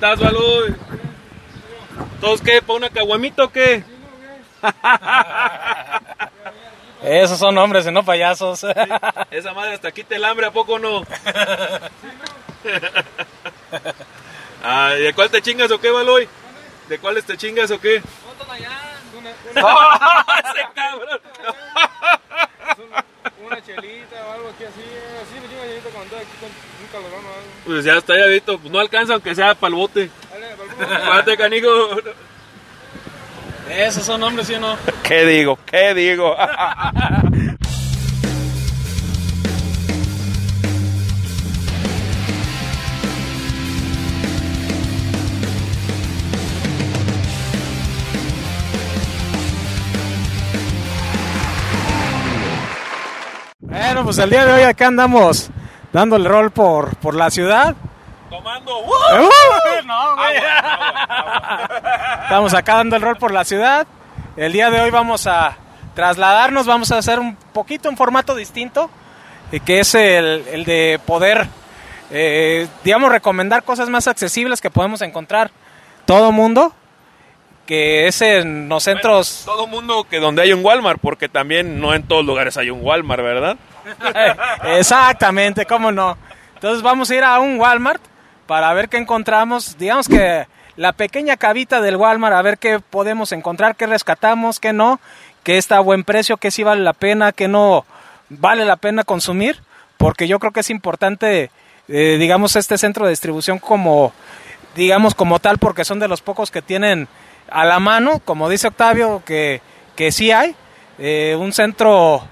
estás, Baloy? ¿Todos qué? ¿Para una caguamita o qué? Esos son hombres y no payasos. Esa madre hasta quita el hambre, ¿a poco no? Ah, ¿De cuál te chingas o qué, Baloy? ¿De cuáles te chingas o qué? ¡Ese cabrón! Una chelita o algo aquí así, así me chingo chelita cuando aquí con un calorón o algo. Pues ya está, ya visto. Pues no alcanza aunque sea para el bote. Dale, para el Párate, canijo. Esos son hombres, ¿sí o no? ¿Qué digo? ¿Qué digo? pues el día de hoy acá andamos dando el rol por, por la ciudad. Tomando. ¡Uh! No. Estamos acá dando el rol por la ciudad. El día de hoy vamos a trasladarnos, vamos a hacer un poquito un formato distinto, que es el, el de poder, eh, digamos, recomendar cosas más accesibles que podemos encontrar todo mundo, que es en los centros... Todo mundo que donde hay un Walmart, porque también no en todos lugares hay un Walmart, ¿verdad? Exactamente, cómo no. Entonces vamos a ir a un Walmart para ver qué encontramos. Digamos que la pequeña cabita del Walmart, a ver qué podemos encontrar, qué rescatamos, qué no, qué está a buen precio, qué sí vale la pena, qué no vale la pena consumir, porque yo creo que es importante, eh, digamos, este centro de distribución como, digamos, como tal, porque son de los pocos que tienen a la mano, como dice Octavio, que, que sí hay, eh, un centro,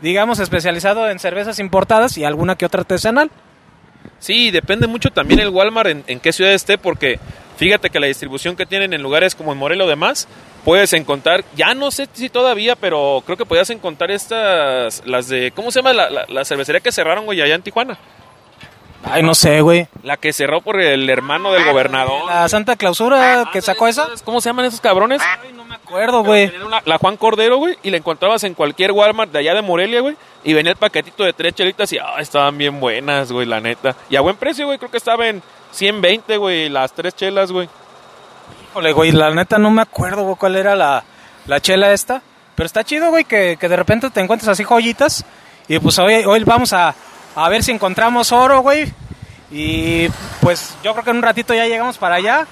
digamos, especializado en cervezas importadas y alguna que otra artesanal. Sí, depende mucho también el Walmart en, qué ciudad esté, porque fíjate que la distribución que tienen en lugares como en Morelos o demás, puedes encontrar, ya no sé si todavía, pero creo que podías encontrar estas, las de, ¿cómo se llama la, la- la cervecería que cerraron, güey, allá en Tijuana? Ay, no sé, güey. La que cerró por el hermano del gobernador. La Santa Clausura que sacó esa. ¿Cómo se llaman esos cabrones? Ay, no me acuerdo, güey. La Juan Cordero, güey, y la encontrabas en cualquier Walmart de allá de Morelia, güey, y venía el paquetito de tres chelitas y ah, estaban bien buenas, güey, la neta. Y a buen precio, güey, creo que estaba en 120, güey, las tres chelas, güey. Híjole, güey, la neta no me acuerdo, güey, cuál era la, la chela esta. Pero está chido, güey, que, que de repente te encuentres así joyitas. Y pues hoy, hoy vamos a, a ver si encontramos oro, güey. Y pues yo creo que en un ratito ya llegamos para allá.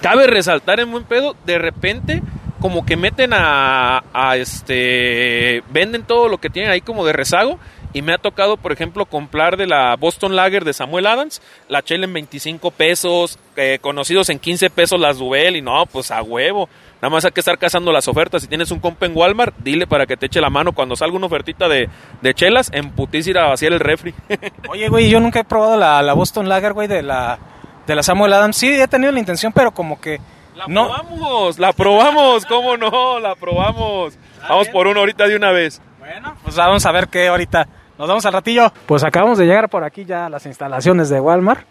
Cabe resaltar en buen pedo, de repente como que meten a, a este venden todo lo que tienen ahí como de rezago y me ha tocado por ejemplo comprar de la Boston Lager de Samuel Adams la chela en 25 pesos eh, conocidos en 15 pesos las Duvel y no pues a huevo. Nada más hay que estar cazando las ofertas. Si tienes un compa en Walmart dile para que te eche la mano. Cuando salga una ofertita de, de chelas en putiz ir a vaciar el refri. Oye, güey, yo nunca he probado la, la Boston Lager, güey, de la, de la Samuel Adams. Sí, he tenido la intención, pero como que... la no, probamos la probamos cómo no la probamos. Vamos por una ahorita de una vez. Bueno, pues vamos a ver qué ahorita. Nos vemos al ratillo. Pues acabamos de llegar por aquí ya a las instalaciones de Walmart.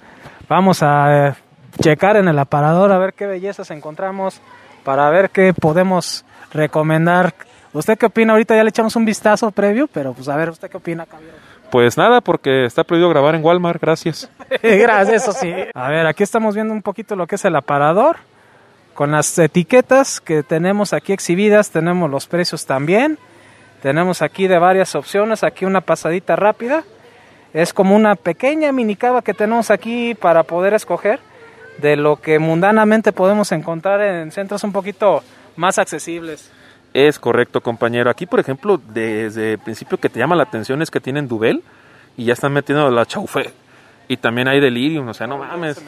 Vamos a eh, checar en el aparador a ver qué bellezas encontramos para ver qué podemos recomendar. ¿Usted qué opina? Ahorita ya le echamos un vistazo previo, pero pues a ver, ¿usted qué opina, caballero? Pues nada, porque está prohibido grabar en Walmart, gracias. Gracias, eso sí. A ver, aquí estamos viendo un poquito lo que es el aparador. Con las etiquetas que tenemos aquí exhibidas, tenemos los precios también. Tenemos aquí de varias opciones, aquí una pasadita rápida. Es como una pequeña mini cava que tenemos aquí para poder escoger de lo que mundanamente podemos encontrar en centros un poquito más accesibles. Es correcto, compañero. Aquí, por ejemplo, desde el principio que te llama la atención es que tienen Duvel y ya están metiendo la Chaufé. Y también hay Delirium, o sea, no mames.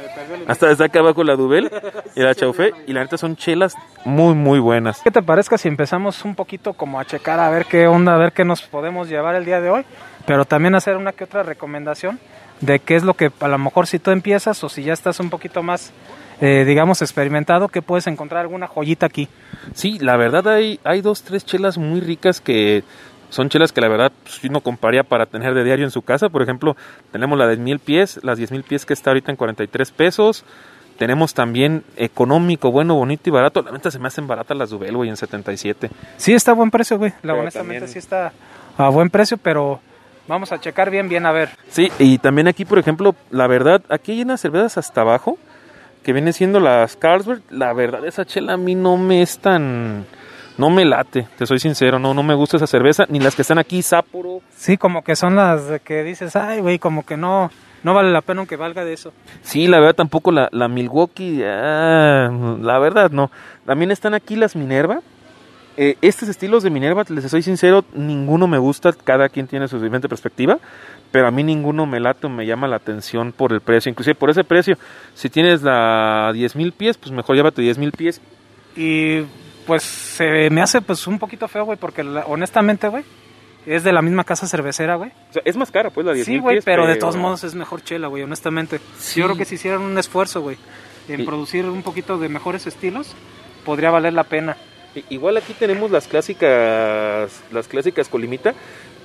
Hasta está acá abajo la Duvel y la Chaufé. Y la neta son chelas muy, muy buenas. ¿Qué te parezca si empezamos un poquito como a checar a ver qué onda, a ver qué nos podemos llevar el día de hoy? Pero también hacer una que otra recomendación de qué es lo que a lo mejor si tú empiezas o si ya estás un poquito más, eh, digamos, experimentado, que puedes encontrar alguna joyita aquí. Sí, la verdad hay, hay dos, tres chelas muy ricas que son chelas que la verdad pues, uno compraría para tener de diario en su casa. Por ejemplo, tenemos la de mil pies, las 10 mil pies que está ahorita en 43 pesos. Tenemos también económico, bueno, bonito y barato. La neta se me hacen baratas las Duvel, güey, en 77. Sí, está a buen precio, güey. La, Pero honestamente también- sí está a buen precio, pero vamos a checar bien, bien a ver. Sí, y también aquí, por ejemplo, la verdad, aquí hay unas cervezas hasta abajo que viene siendo las Carlsberg, la verdad esa chela a mí no me es tan... No me late, te soy sincero, no, no me gusta esa cerveza, ni las que están aquí, Sapporo. Sí, como que son las que dices, ay, güey, como que no, no vale la pena aunque valga de eso. Sí, la verdad tampoco la, la Milwaukee, ah, la verdad no. También están aquí las Minerva. Eh, estos estilos de Minerva, les soy sincero, ninguno me gusta, cada quien tiene su diferente perspectiva, pero a mí ninguno me late o me llama la atención por el precio, inclusive por ese precio. Si tienes la 10 mil pies, pues mejor llévate 10 mil pies. Y pues se me hace pues un poquito feo, güey, porque la- honestamente, güey, es de la misma casa cervecera, güey. O sea, es más cara, pues la 10 Sí, mil güey, pero de todos modos es mejor chela, güey, honestamente. Sí. Yo creo que si hicieran un esfuerzo, güey, en Y- producir un poquito de mejores estilos, podría valer la pena. Igual aquí tenemos las clásicas, las clásicas colimita.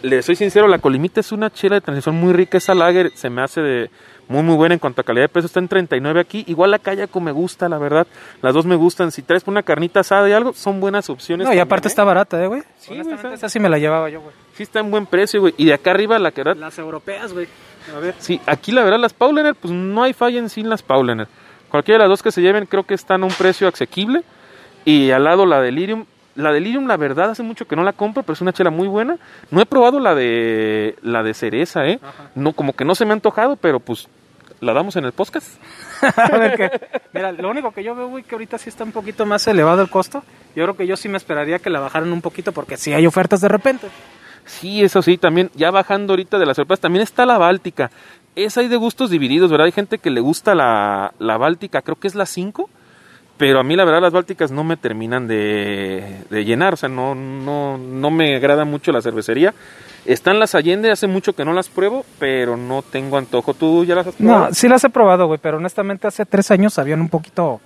Le soy sincero, la colimita es una chela de transición muy rica. Esa lager se me hace de muy muy buena en cuanto a calidad de peso. Está en 39 aquí. Igual la Kayako me gusta, la verdad. Las dos me gustan. Si traes una carnita asada y algo, son buenas opciones. No, y también, aparte ¿eh? está barata, ¿eh, güey? Sí, güey, está- esa sí me la llevaba yo, güey. Sí está en buen precio, güey. Y de acá arriba, la que verdad, Las europeas, güey. A ver. Sí, aquí la verdad las Paulaner, pues no hay falla en sí en las Paulaner. Cualquiera de las dos que se lleven creo que están a un precio asequible. Y al lado la Delirium. La Delirium, la verdad, hace mucho que no la compro, pero es una chela muy buena. No he probado la de la de cereza, ¿eh? Ajá. No, como que no se me ha antojado, pero pues la damos en el podcast. A ver qué. Mira, lo único que yo veo, güey, que ahorita sí está un poquito más elevado el costo. Yo creo que yo sí me esperaría que la bajaran un poquito porque sí hay ofertas de repente. Sí, eso sí, también, ya bajando ahorita de las sorpresas, también está la Báltica. Esa hay de gustos divididos, ¿verdad? Hay gente que le gusta la, la Báltica, creo que es la 5, pero a mí la verdad las Bálticas no me terminan de, de llenar, o sea, no, no, no me agrada mucho la cervecería. Están las Allende, hace mucho que no las pruebo, pero no tengo antojo. ¿Tú ya las has probado? No, sí las he probado, güey, pero honestamente hace tres años habían un poquito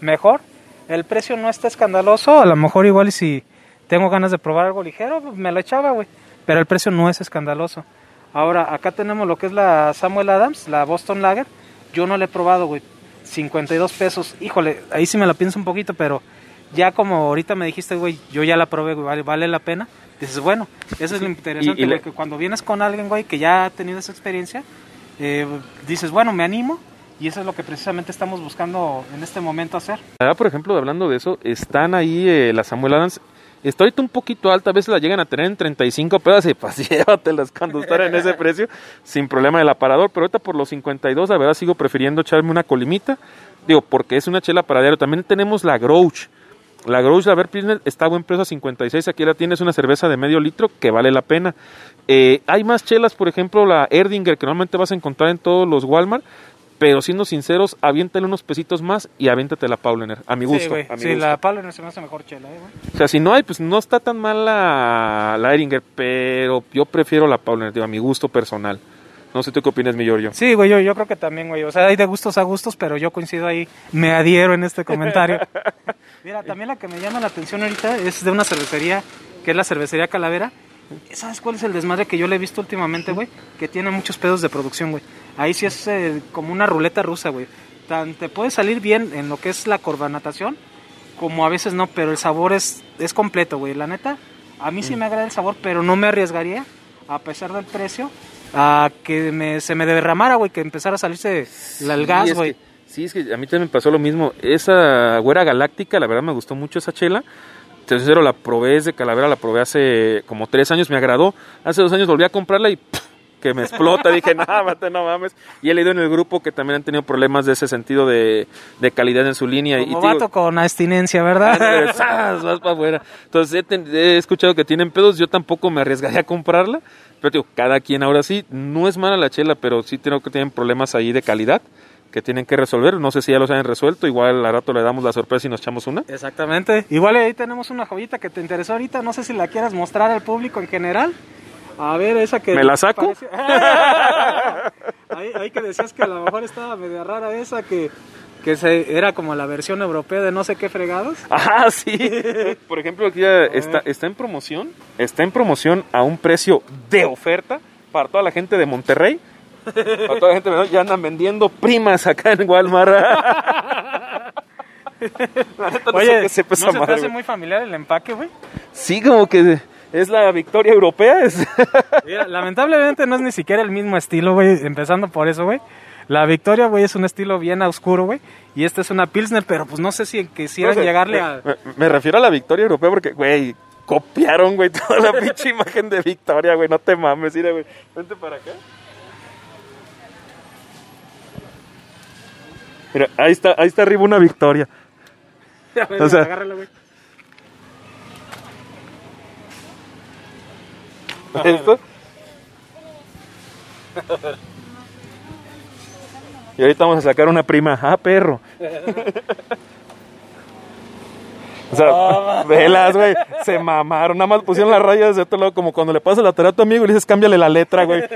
mejor. El precio no está escandaloso, a lo mejor igual y si tengo ganas de probar algo ligero, me lo echaba, güey. Pero el precio no es escandaloso. Ahora, acá tenemos lo que es la Samuel Adams, la Boston Lager. Yo no la he probado, güey. 52 pesos. Híjole, ahí sí me la pienso un poquito, pero ya como ahorita me dijiste, güey, yo ya la probé, güey, vale, vale la pena. Dices, bueno, eso es lo interesante, y güey, que cuando vienes con alguien, güey, que ya ha tenido esa experiencia, eh, dices, bueno, me animo. Y eso es lo que precisamente estamos buscando en este momento hacer. Ah, por ejemplo, hablando de eso, están ahí eh, las Samuel Adams. Está ahorita un poquito alta, a veces la llegan a tener en 35 pesos y pues llévatelas cuando están en ese precio, sin problema del aparador. Pero ahorita por los 52, la verdad sigo prefiriendo echarme una colimita. Digo, porque es una chela para diario. También tenemos la Grouch. La Grouch, la Ver Pilsner, está buen precio a 56. Aquí la tienes una cerveza de medio litro que vale la pena. Eh, hay más chelas, por ejemplo, la Erdinger, que normalmente vas a encontrar en todos los Walmart. Pero siendo sinceros, aviéntale unos pesitos más y aviéntate la Paulaner. A mi gusto. Sí, güey. a mi Sí, gusto. la Pablo se me hace mejor chela, eh. O sea, si no hay, pues no está tan mal la, la Eringer, pero yo prefiero la Paulaner, digo, a mi gusto personal. No sé tú qué opinas, mi Giorgio. Sí, güey, yo, yo creo que también, güey. O sea, hay de gustos a gustos, pero yo coincido ahí, me adhiero en este comentario. Mira, también la que me llama la atención ahorita es de una cervecería, que es la cervecería Calavera. ¿Sabes cuál es el desmadre que yo le he visto últimamente, güey? Que tiene muchos pedos de producción, güey. Ahí sí es eh, como una ruleta rusa, güey. Tan, te puede salir bien en lo que es la carbonatación, como a veces no, pero el sabor es, es completo, güey. La neta, a mí sí me agrada el sabor, pero no me arriesgaría, a pesar del precio, a que me, se me derramara, güey, que empezara a salirse la- el Sí, gas, güey. Sí, es que a mí también me pasó lo mismo. Esa güera galáctica, la verdad me gustó mucho esa chela. Te soy sincero, la probé desde Calavera, la probé hace como tres años, me agradó. Hace dos años volví a comprarla y ¡puf! que me explota. Dije, no, mate, no mames. Y he leído en el grupo que también han tenido problemas de ese sentido de, de calidad en su línea. y Como digo, vato con abstinencia, ¿verdad? vas para afuera. Entonces he escuchado que tienen pedos, yo tampoco me arriesgaría a comprarla, pero digo, cada quien ahora sí, no es mala la chela, pero sí creo que tienen problemas ahí de calidad que tienen que resolver, no sé si ya los hayan resuelto, igual al rato le damos la sorpresa y nos echamos una. Exactamente. Igual ahí tenemos una joyita que te interesó ahorita. No sé si la quieras mostrar al público en general. A ver, esa que... ¿Me la saco? pareció- ahí, ahí que decías que a lo mejor estaba media rara esa, que, que se, era como la versión europea de no sé qué fregados. Ah, sí. Por ejemplo, aquí ya está, está en promoción, está en promoción a un precio de oferta para toda la gente de Monterrey. Para toda la gente Monterrey, ya andan vendiendo primas acá en Walmart. No Oye, qué sepa ¿no se te hace muy familiar el empaque, güey? Sí, como que es la victoria europea. Es... Mira, lamentablemente no es ni siquiera el mismo estilo, güey, empezando por eso, güey. La Victoria, güey, es un estilo bien oscuro, güey. Y esta es una Pilsner, pero pues no sé si quisieran No sé, llegarle me, a... me- me refiero a la victoria europea porque, güey, copiaron, güey, toda la pinche imagen de victoria, güey. No te mames, mira, güey. Vente para acá. Mira, ahí está, ahí está arriba una victoria. o sea- Agárrala, güey. ¿Esto? Y ahorita vamos a sacar una prima. Ah, perro. O sea, velas, güey. Se mamaron. Nada más pusieron las rayas de otro lado, como cuando le pasas la tarea a tu amigo y le dices, cámbiale la letra, güey.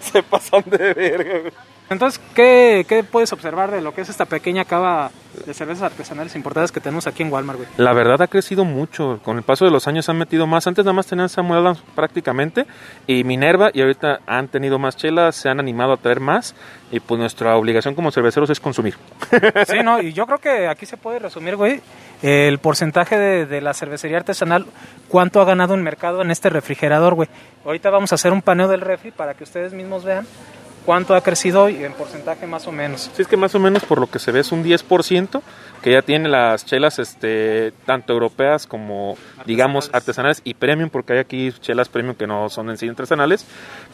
Se pasan de verga, güey. Entonces, ¿qué, ¿qué puedes observar de lo que es esta pequeña cava de cervezas artesanales importadas que tenemos aquí en Walmart, güey? La verdad ha crecido mucho. Con el paso de los años han metido más. Antes nada más tenían Samuel Adams prácticamente y Minerva y ahorita han tenido más chelas, se han animado a traer más y pues nuestra obligación como cerveceros es consumir. Sí, no, y yo creo que aquí se puede resumir, güey, el porcentaje de, de la cervecería artesanal, cuánto ha ganado en mercado en este refrigerador, güey. Ahorita vamos a hacer un paneo del refri para que ustedes mismos vean cuánto ha crecido y en porcentaje más o menos. Sí, es que más o menos por lo que se ve es un 10% que ya tiene las chelas este tanto europeas como digamos artesanales y premium porque hay aquí chelas premium que no son en sí artesanales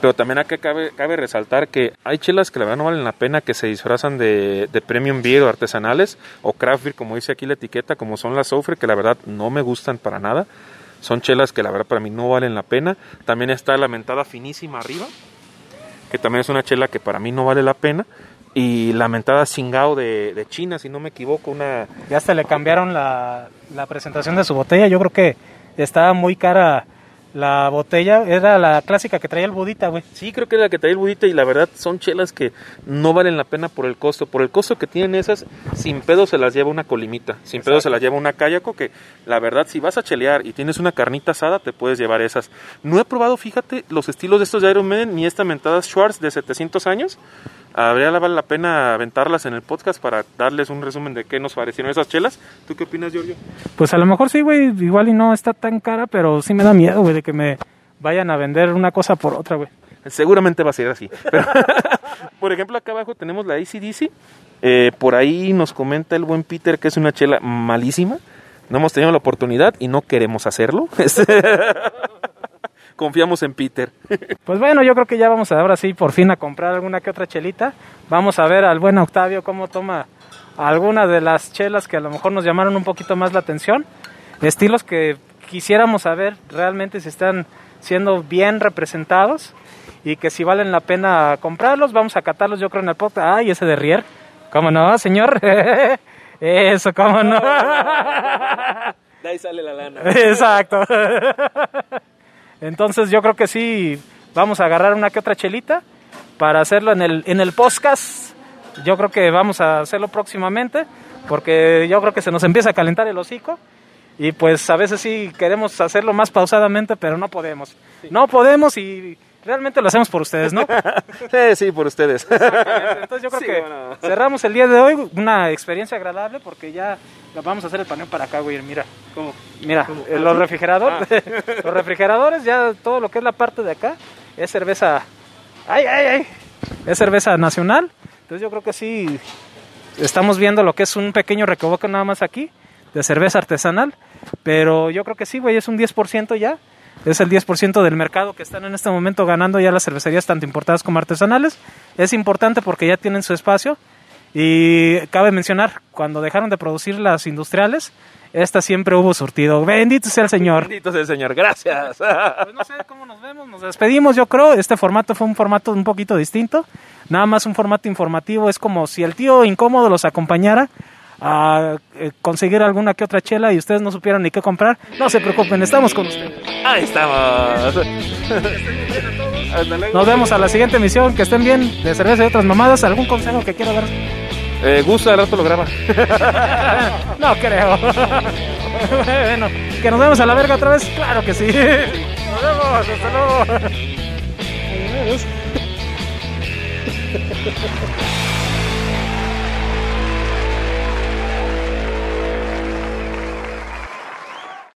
pero también acá cabe, cabe resaltar que hay chelas que la verdad no valen la pena que se disfrazan de, de premium beer o artesanales o craft beer como dice aquí la etiqueta como son las Soufre que la verdad no me gustan para nada. Son chelas que la verdad para mí no valen la pena. También está la mentada finísima arriba que también es una chela que para mí no vale la pena. Y la mentada Singao de, de China, si no me equivoco, una... Ya hasta le cambiaron la, la presentación de su botella, yo creo que estaba muy cara la botella, era la clásica que traía el budita, güey. Sí, creo que es la que trae el budita y la verdad son chelas que no valen la pena por el costo. Por el costo que tienen esas, sin pedo se las lleva una colimita, sin pedo se las lleva una kayako que la verdad si vas a chelear y tienes una carnita asada te puedes llevar esas. No he probado, fíjate, los estilos de estos de Iron ni esta mentada Schwartz de 700 años. Habría vale la pena aventarlas en el podcast para darles un resumen de qué nos parecieron esas chelas. ¿Tú qué opinas, Giorgio? Pues a lo mejor sí, güey, igual y no está tan cara, pero sí me da miedo, güey, de que me vayan a vender una cosa por otra, güey. Seguramente va a ser así. Pero, por ejemplo, acá abajo tenemos la ACDC. Eh, por ahí nos comenta el buen Peter que es una chela malísima. No hemos tenido la oportunidad y no queremos hacerlo. Confiamos en Peter. Pues bueno, yo creo que ya vamos a ahora sí por fin a comprar alguna que otra chelita. Vamos a ver al buen Octavio cómo toma alguna de las chelas que a lo mejor nos llamaron un poquito más la atención. Estilos que quisiéramos saber realmente si están siendo bien representados y que si valen la pena comprarlos. Vamos a catarlos yo creo en el podcast. Ay, ese de Rier. ¿Cómo no, señor? Eso, ¿cómo no? De ahí sale la lana. Exacto. Entonces yo creo que sí, vamos a agarrar una que otra chelita para hacerlo en el, en el podcast. Yo creo que vamos a hacerlo próximamente, porque yo creo que se nos empieza a calentar el hocico. Y pues a veces sí queremos hacerlo más pausadamente, pero no podemos. No podemos y realmente lo hacemos por ustedes, ¿no? Sí, sí, por ustedes. Entonces yo creo Sí, que bueno. cerramos el día de hoy una experiencia agradable porque ya vamos a hacer el paneo para acá, güey. Mira, ¿Cómo? mira, eh, los refrigeradores, los refrigeradores ya todo lo que es la parte de acá es cerveza, ay, ay, ay, es cerveza nacional. Entonces yo creo que sí estamos viendo lo que es un pequeño recoboco nada más aquí de cerveza artesanal, pero yo creo que sí, güey, es un 10% ya. Es el 10% del mercado que están en este momento ganando ya las cervecerías tanto importadas como artesanales. Es importante porque ya tienen su espacio. Y cabe mencionar, cuando dejaron de producir las industriales, esta siempre hubo surtido. Bendito sea el Señor. Bendito sea el Señor, gracias. Pues no sé cómo nos vemos, nos despedimos yo creo. Este formato fue un formato un poquito distinto. Nada más un formato informativo. Es como si el tío incómodo los acompañara a eh, conseguir alguna que otra chela y ustedes no supieron ni qué comprar. No se preocupen, estamos con ustedes. Ahí estamos. Nos vemos a la siguiente emisión. Que estén bien de cerveza y otras mamadas. ¿Algún consejo que quiera dar? Eh, gusto, al rato lo graba. No creo. bueno, que nos vemos a la verga otra vez. Claro que sí. Nos vemos. Hasta luego. Adiós.